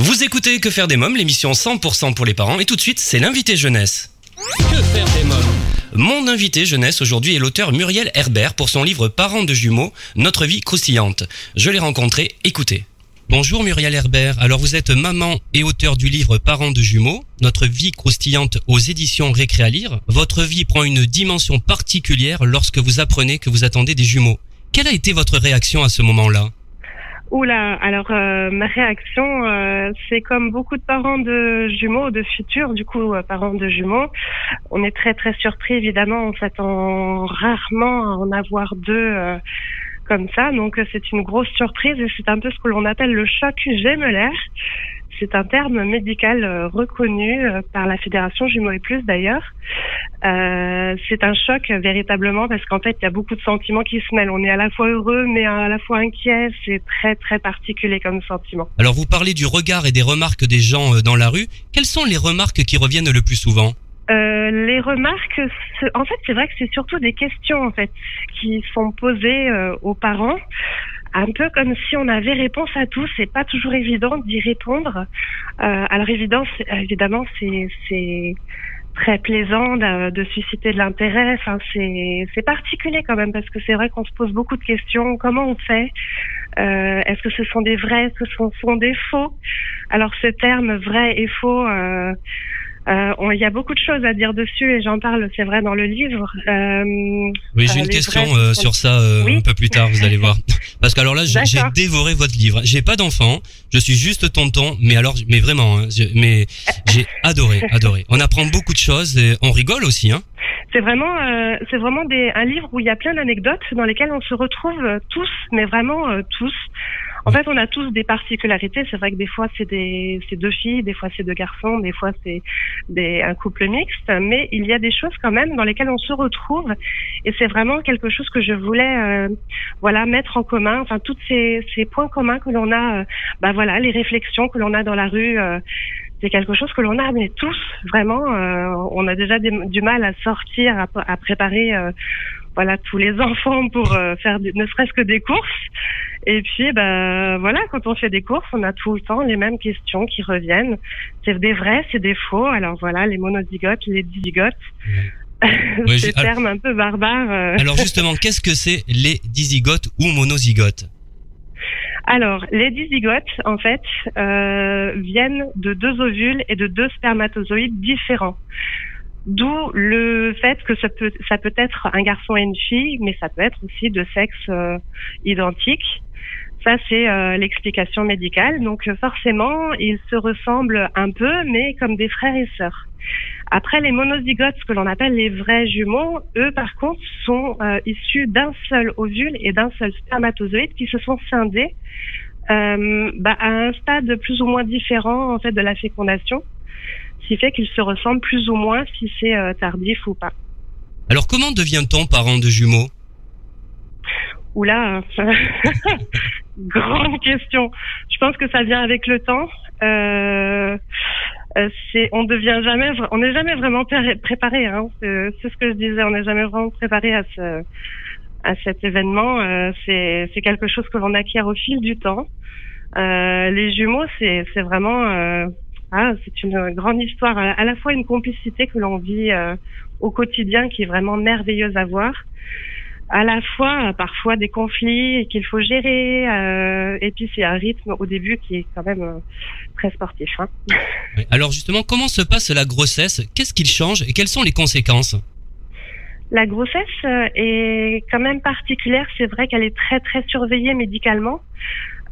Vous écoutez Que faire des mômes, l'émission 100% pour les parents, et tout de suite, c'est l'invité jeunesse. Que faire des mômes? Mon invité jeunesse aujourd'hui est l'auteur Muriel Herbert pour son livre Parents de jumeaux, Notre vie croustillante. Je l'ai rencontré, écoutez. Bonjour Muriel Herbert, alors vous êtes maman et auteur du livre Parents de jumeaux, Notre vie croustillante aux éditions Récréalire. Votre vie prend une dimension particulière lorsque vous apprenez que vous attendez des jumeaux. Quelle a été votre réaction à ce moment-là? Oula, alors euh, ma réaction, euh, c'est comme beaucoup de parents de jumeaux, de futurs, du coup euh, parents de jumeaux, on est très très surpris évidemment, on s'attend rarement à en avoir deux comme ça, donc c'est une grosse surprise et c'est un peu ce que l'on appelle le choc gémellaire. C'est un terme médical euh, reconnu euh, par la Fédération Jumeaux et Plus d'ailleurs. Euh, c'est un choc véritablement parce qu'en fait il y a beaucoup de sentiments qui se mêlent. On est à la fois heureux mais à la fois inquiet. C'est très très particulier comme sentiment. Alors vous parlez du regard et des remarques des gens dans la rue. Quelles sont les remarques qui reviennent le plus souvent? Euh, les remarques, en fait, c'est vrai que c'est surtout des questions en fait qui sont posées aux parents un peu comme si on avait réponse à tout. C'est pas toujours évident d'y répondre. Euh, alors évidemment, c'est très plaisant de, susciter de l'intérêt. C'est particulier quand même parce que c'est vrai qu'on se pose beaucoup de questions. Comment on fait? Euh, Est-ce que ce sont des vrais Est-ce que ce sont des faux? Alors ce terme vrai et faux. Euh, il y a beaucoup de choses à dire dessus et j'en parle, c'est vrai, dans le livre. Euh, oui, j'ai euh, une question euh, sur ça euh, un peu plus tard, vous allez voir. Parce que alors là, j'ai dévoré votre livre. J'ai pas d'enfant, je suis juste tonton, mais alors, mais vraiment, hein, mais j'ai adoré, adoré. On apprend beaucoup de choses et on rigole aussi, hein. C'est vraiment, c'est vraiment des, un livre où il y a plein d'anecdotes dans lesquelles on se retrouve tous, mais vraiment tous. En fait, on a tous des particularités. C'est vrai que des fois, c'est des, deux filles, des fois, c'est deux garçons, des fois, c'est un couple mixte. Mais il y a des choses quand même dans lesquelles on se retrouve. Et c'est vraiment quelque chose que je voulais, euh, voilà, mettre en commun. Enfin, tous ces, ces points communs que l'on a, euh, bah voilà, les réflexions que l'on a dans la rue. Euh, c'est quelque chose que l'on a, mais tous vraiment, on a déjà du mal à sortir, à, à préparer voilà tous les enfants pour euh, faire ne serait-ce que des courses. Et puis ben voilà, quand on fait des courses, on a tout le temps les mêmes questions qui reviennent. C'est des vrais, c'est des faux. Alors voilà, les monozygotes, les dizygotes. Ces termes un peu barbares. Euh. Alors justement, qu'est-ce que c'est les dizygotes ou monozygotes? Alors, les dizygotes, en fait, euh, viennent de deux ovules et de deux spermatozoïdes différents. D'où le fait que ça peut, ça peut être un garçon et une fille, mais ça peut être aussi de sexe euh, identique. Ça, c'est euh, l'explication médicale. Donc, forcément, ils se ressemblent un peu, mais comme des frères et sœurs. Après, les monozygotes, ce que l'on appelle les vrais jumeaux, eux, par contre, sont euh, issus d'un seul ovule et d'un seul spermatozoïde qui se sont scindés bah, à un stade plus ou moins différent en fait de la fécondation qui fait qu'ils se ressemblent plus ou moins si c'est euh, tardif ou pas. Alors comment devient-on parent de jumeaux? Oula, grande question. Je pense que ça vient avec le temps. Euh, euh c'est, on devient jamais, on n'est jamais vraiment préparé. Hein. C'est, ce que je disais, on n'est jamais vraiment préparé à ce, à cet événement. Euh, c'est, c'est quelque chose que l'on acquiert au fil du temps. Euh, les jumeaux, c'est, c'est vraiment ah, c'est une grande histoire, à la fois une complicité que l'on vit euh, au quotidien qui est vraiment merveilleuse à voir, à la fois euh, parfois des conflits qu'il faut gérer, euh, et puis c'est un rythme au début qui est quand même très sportif. Hein. Alors justement, comment se passe la grossesse? Qu'est-ce qu'il change et quelles sont les conséquences? La grossesse est quand même particulière. C'est vrai qu'elle est très très surveillée médicalement.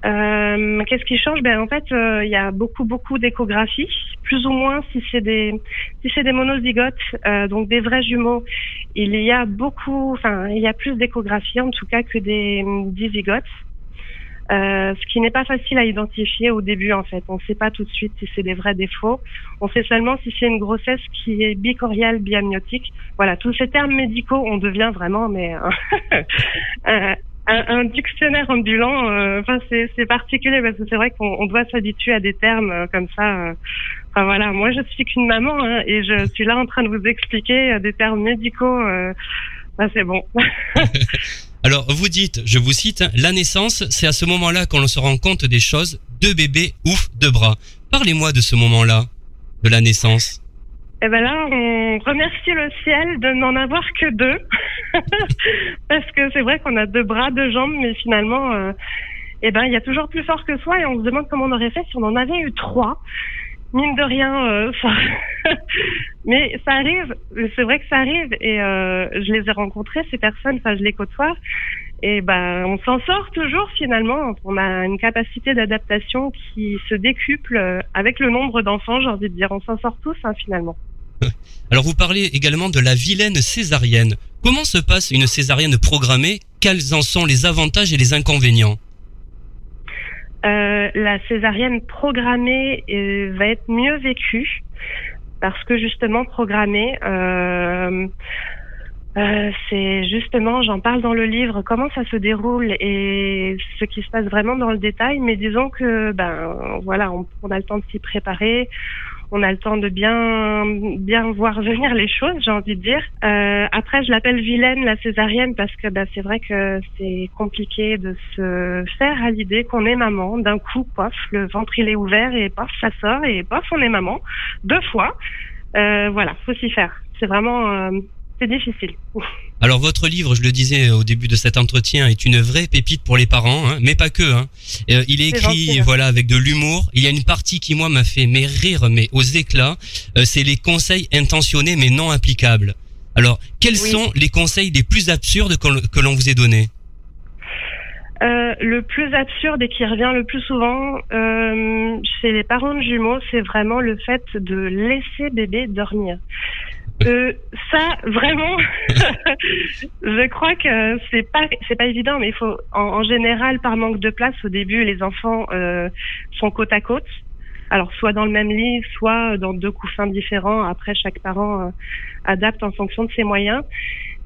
Euh, Qu'est-ce qui change? Ben en fait, euh, il y a beaucoup beaucoup d'échographies, plus ou moins si c'est des si c'est des monozygotes, euh, donc des vrais jumeaux. Il y a beaucoup, enfin il y a plus d'échographies en tout cas que des dizygotes. Euh, ce qui n'est pas facile à identifier au début en fait. On ne sait pas tout de suite si c'est des vrais défauts. On sait seulement si c'est une grossesse qui est bicoriale biamniotique. Voilà, tous ces termes médicaux, on devient vraiment mais euh, un, dictionnaire ambulant, euh, enfin c'est particulier parce que c'est vrai qu'on doit s'habituer à des termes euh, comme ça. Euh. Enfin voilà, moi je suis qu'une maman hein, et je suis là en train de vous expliquer des termes médicaux. Bah, c'est bon. Alors, vous dites, je vous cite, hein, la naissance, c'est à ce moment-là qu'on se rend compte des choses. Deux bébés, ouf, deux bras. Parlez-moi de ce moment-là, de la naissance. Eh ben là, on remercie le ciel de n'en avoir que deux. Parce que c'est vrai qu'on a deux bras, deux jambes, mais finalement, euh, eh ben, il y a toujours plus fort que soi et on se demande comment on aurait fait si on en avait eu trois mine de rien, euh, ça... mais ça arrive. C'est vrai que ça arrive et euh, je les ai rencontrés ces personnes. Enfin, je les côtoie et ben on s'en sort toujours finalement. On a une capacité d'adaptation qui se décuple euh, avec le nombre d'enfants. J'ai envie de dire, on s'en sort tous hein, finalement. Alors vous parlez également de la vilaine césarienne. Comment se passe une césarienne programmée? Quels en sont les avantages et les inconvénients? Euh, la césarienne programmée euh, va être mieux vécue parce que justement programmée, euh, c'est justement, j'en parle dans le livre, comment ça se déroule et ce qui se passe vraiment dans le détail. Mais disons que, ben voilà, on a le temps de s'y préparer on a le temps de bien bien voir venir les choses, j'ai envie de dire. Euh, après, je l'appelle vilaine la césarienne parce que bah, c'est vrai que c'est compliqué de se faire à l'idée qu'on est maman. D'un coup, pof, le ventre il est ouvert et pof, ça sort et pof, on est maman deux fois. Euh, voilà, faut s'y faire. C'est vraiment euh, c'est difficile. Alors votre livre, je le disais au début de cet entretien, est une vraie pépite pour les parents, hein, mais pas que. Hein. Euh, il est écrit, voilà, avec de l'humour. Il y a une partie qui moi m'a fait mais rire, mais aux éclats. Euh, c'est les conseils intentionnés mais non applicables. Alors, quels sont les conseils les plus absurdes que l'on vous ait donnés? Euh, le plus absurde et qui revient le plus souvent euh, chez les parents de jumeaux, c'est vraiment le fait de laisser bébé dormir. Euh, ça, vraiment, je crois que c'est pas c'est pas évident, mais il faut en, général par manque de place au début, les enfants euh, sont côte à côte. Alors soit dans le même lit, soit dans deux couffins différents. Après, chaque parent euh, adapte en fonction de ses moyens.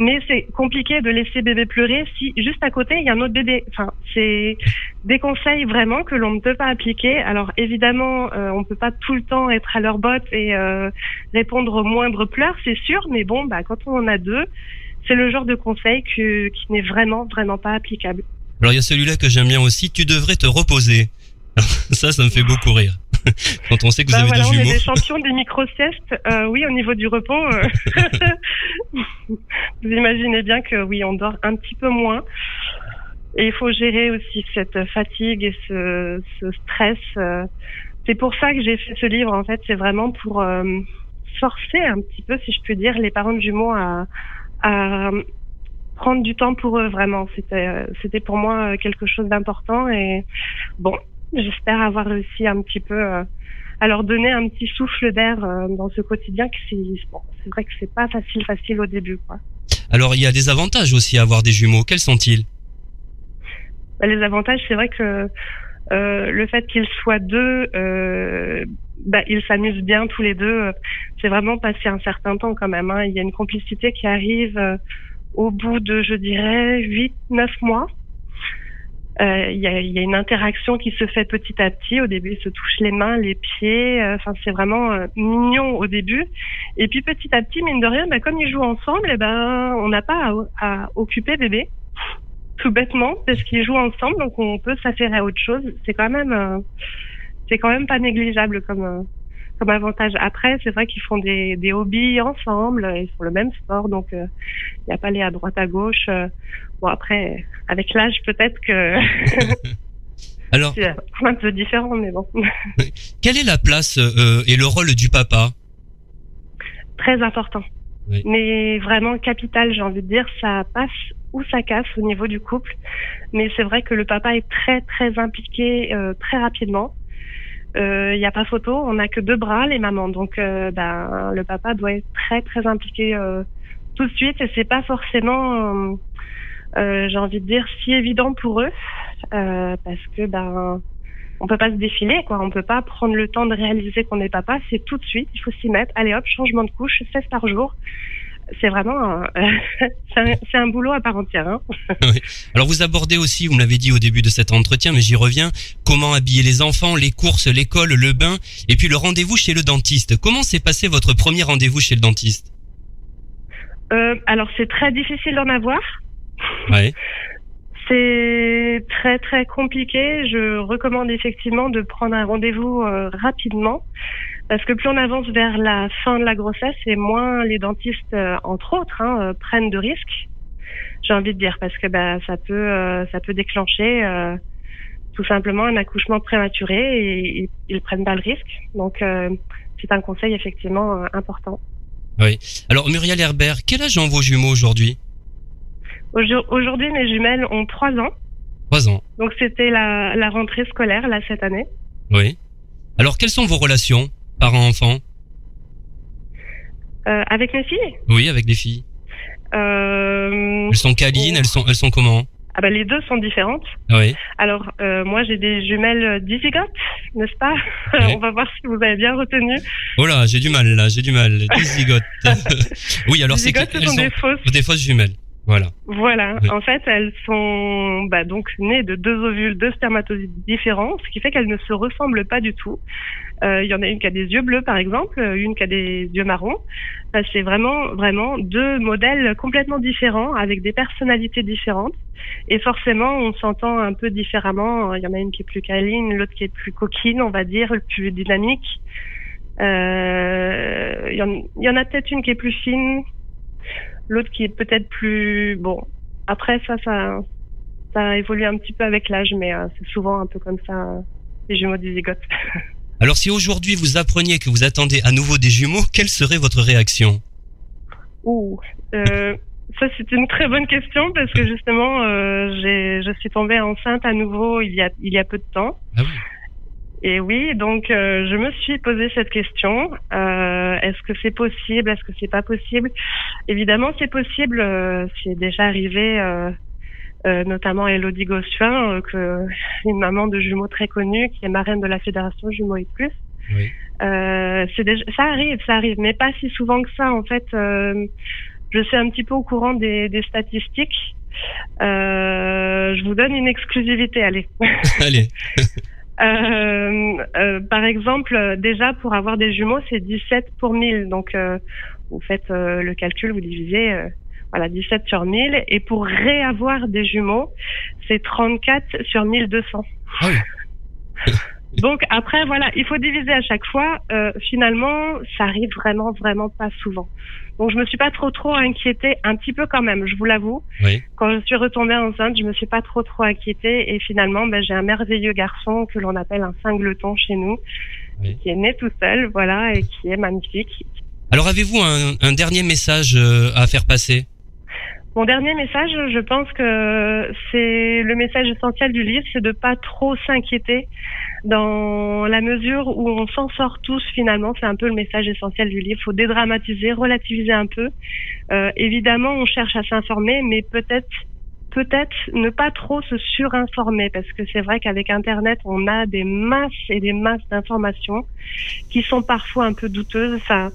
Mais c'est compliqué de laisser bébé pleurer si juste à côté il y a un autre bébé. Enfin, c'est des conseils vraiment que l'on ne peut pas appliquer. Alors évidemment, euh, on peut pas tout le temps être à leur botte et euh, répondre aux moindres pleurs, c'est sûr. Mais bon, bah quand on en a deux, c'est le genre de conseil que, qui n'est vraiment vraiment pas applicable. Alors il y a celui-là que j'aime bien aussi. Tu devrais te reposer. ça, ça me fait beaucoup rire. Quand on sait que vous bah avez des jumeaux. On est des champions des micro-siestes. Euh, oui, au niveau du repos, euh, vous imaginez bien que oui, on dort un petit peu moins. Et il faut gérer aussi cette fatigue et ce, ce stress. Euh. C'est pour ça que j'ai fait ce livre. En fait, c'est vraiment pour euh, forcer un petit peu, si je peux dire, les parents de jumeaux à, à prendre du temps pour eux. Vraiment, c'était c'était pour moi quelque chose d'important. Et bon, J'espère avoir réussi un petit peu euh, à leur donner un petit souffle d'air euh, dans ce quotidien que c'est bon, c'est vrai que c'est pas facile facile au début quoi. Alors il y a des avantages aussi à avoir des jumeaux. Quels sont-ils? Bah, Les avantages, c'est vrai que euh, le fait qu'ils soient deux, euh, bah, ils s'amusent bien tous les deux. C'est vraiment passé un certain temps quand même. Hein. Il y a une complicité qui arrive euh, au bout de, je dirais, 8, 9 Euh, il y, a, y, a, une interaction qui se fait petit à petit. Au début, ils se touchent les mains, les pieds. Euh, enfin, c'est vraiment euh, mignon au début. Et puis petit à petit, mine de rien, bah, comme ils jouent ensemble, eh ben, on n'a pas à, à, occuper bébé, tout bêtement, parce qu'ils jouent ensemble, donc on peut s'affairer à autre chose. C'est quand même, c'est quand même pas négligeable comme comme avantage. Après, c'est vrai qu'ils font des, des hobbies ensemble, ils font le même sport, donc il n'y a pas aller à droite à gauche. Bon, après, avec l'âge, peut-être que. Alors, c'est un peu différent, mais bon. Quelle est la place euh, et le rôle du papa? Très important. Mais vraiment capital, j'ai envie de dire, ça passe ou ça casse au niveau du couple. Mais c'est vrai que le papa est très très impliqué euh, très rapidement. Il euh, n'y a pas photo, on n'a que deux bras, les mamans. Donc, euh, ben, le papa doit être très très impliqué euh, tout de suite et c'est pas forcément euh, j'ai envie de dire, si évident pour eux, euh, parce que ben on peut pas se défiler, quoi. On peut pas prendre le temps de réaliser qu'on est papa. C'est tout de suite. Il faut s'y mettre. Allez hop, changement de couche, 16 par jour. C'est vraiment, c'est un, boulot à part entière. Hein. Alors vous abordez aussi, vous me l'avez dit au début de cet entretien, mais j'y reviens. Comment habiller les enfants, les courses, l'école, le bain, et puis le rendez-vous chez le dentiste. Comment s'est passé votre premier rendez-vous chez le dentiste? Euh, Alors c'est très difficile d'en avoir. Ouais. C'est très très compliqué. Je recommande effectivement de prendre un rendez-vous euh, rapidement parce que plus on avance vers la fin de la grossesse et moins les dentistes, euh, entre autres, hein, euh, prennent de risques. J'ai envie de dire parce que bah, ça peut ça peut déclencher tout simplement un accouchement prématuré et, ils prennent pas le risque. Donc c'est un conseil effectivement important. Oui. Alors Muriel Herbert, quel âge ont vos jumeaux aujourd'hui? Aujourd'hui, mes jumelles ont 3 ans. 3 ans. Donc c'était la, la rentrée scolaire, là, cette année. Oui. Alors, quelles sont vos relations, parents-enfants euh, Avec mes filles Oui, avec des filles. Euh... Elles sont câlines, elles sont, elles sont comment? Ah bah, les deux sont différentes. Oui. Alors euh, moi j'ai des jumelles dizygotes, n'est-ce pas? On va voir si vous avez bien retenu. Oh là, j'ai du mal là, j'ai du mal. Dizygotes. oui, alors c'est que ce sont, des fausses. Des fausses jumelles. Voilà. Voilà. En fait, elles sont bah, donc nées de deux ovules, deux spermatozoïdes différents, ce qui fait qu'elles ne se ressemblent pas du tout. Euh, il y en a une qui a des yeux bleus, par exemple, une qui a des yeux marrons. c'est vraiment, vraiment deux modèles complètement différents, avec des personnalités différentes. Et forcément, on s'entend un peu différemment. Il y en a une qui est plus câline, l'autre qui est plus coquine, on va dire, plus dynamique. Euh, il y en a peut-être une qui est plus fine, L'autre qui est peut-être plus bon. Après ça, ça, ça évolue un petit peu avec l'âge, mais euh, c'est souvent un peu comme ça les jumeaux dizygotes. Alors si aujourd'hui vous appreniez que vous attendez à nouveau des jumeaux, quelle serait votre réaction? Ouh, euh, ça c'est une très bonne question parce que justement euh, j'ai, je suis tombée enceinte à nouveau il y a il y a peu de temps. Ah oui. Et oui, donc euh, je me suis posé cette question euh, est-ce que c'est possible? Est-ce que c'est pas possible? Évidemment, c'est possible. Euh, c'est déjà arrivé, euh, euh, notamment Elodie Gossuin, que une maman de jumeaux très connue, qui est marraine de la fédération Jumeaux et plus. Oui. c'est déjà, ça arrive, ça arrive, mais pas si souvent que ça. En fait, je suis un petit peu au courant des, des statistiques. je vous donne une exclusivité, allez. allez. Euh, euh, par exemple, déjà pour avoir des jumeaux, c'est 17 pour 1000. Donc, euh, vous faites le calcul, vous divisez, voilà, 17 sur 1000. Et pour réavoir des jumeaux, c'est 34 sur 1200. Ah Donc après, voilà, il faut diviser à chaque fois. Euh, finalement, ça arrive vraiment, vraiment pas souvent. Donc je me suis pas trop, trop inquiétée, un petit peu quand même, je vous l'avoue. Oui. Quand je suis retombée enceinte, je me suis pas trop, trop inquiétée. Et finalement, ben, j'ai un merveilleux garçon que l'on appelle un singleton chez nous, qui est né tout seul, voilà, et qui est magnifique. Alors avez-vous un, un dernier message euh, à faire passer? Mon dernier message, je pense que c'est le message essentiel du livre, c'est de pas trop s'inquiéter dans la mesure où on s'en sort tous finalement. C'est un peu le message essentiel du livre. Il faut dédramatiser, relativiser un peu. Euh, évidemment, on cherche à s'informer, mais peut-être peut-être ne pas trop se surinformer parce que c'est vrai qu'avec Internet, on a des masses et des masses d'informations qui sont parfois un peu douteuses. Ça,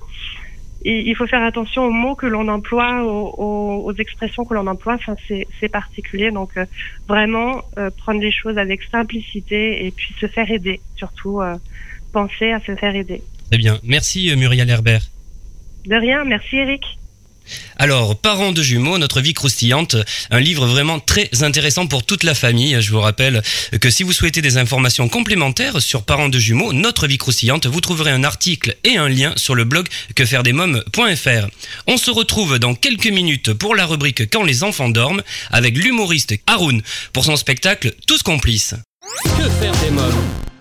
il faut faire attention aux mots que l'on emploie, aux, expressions que l'on emploie. Enfin, c'est particulier. Donc, euh, vraiment, euh, prendre les choses avec simplicité et puis se faire aider. Surtout, euh, penser à se faire aider. Très bien. Merci, Muriel Herbert. De rien. Merci, Eric. Alors, Parents de jumeaux, notre vie croustillante, un livre vraiment très intéressant pour toute la famille. Je vous rappelle que si vous souhaitez des informations complémentaires sur Parents de jumeaux, notre vie croustillante, vous trouverez un article et un lien sur le blog quefairedesmoms.fr. On se retrouve dans quelques minutes pour la rubrique Quand les enfants dorment avec l'humoriste Haroun pour son spectacle Tous complices. Que faire des mômes?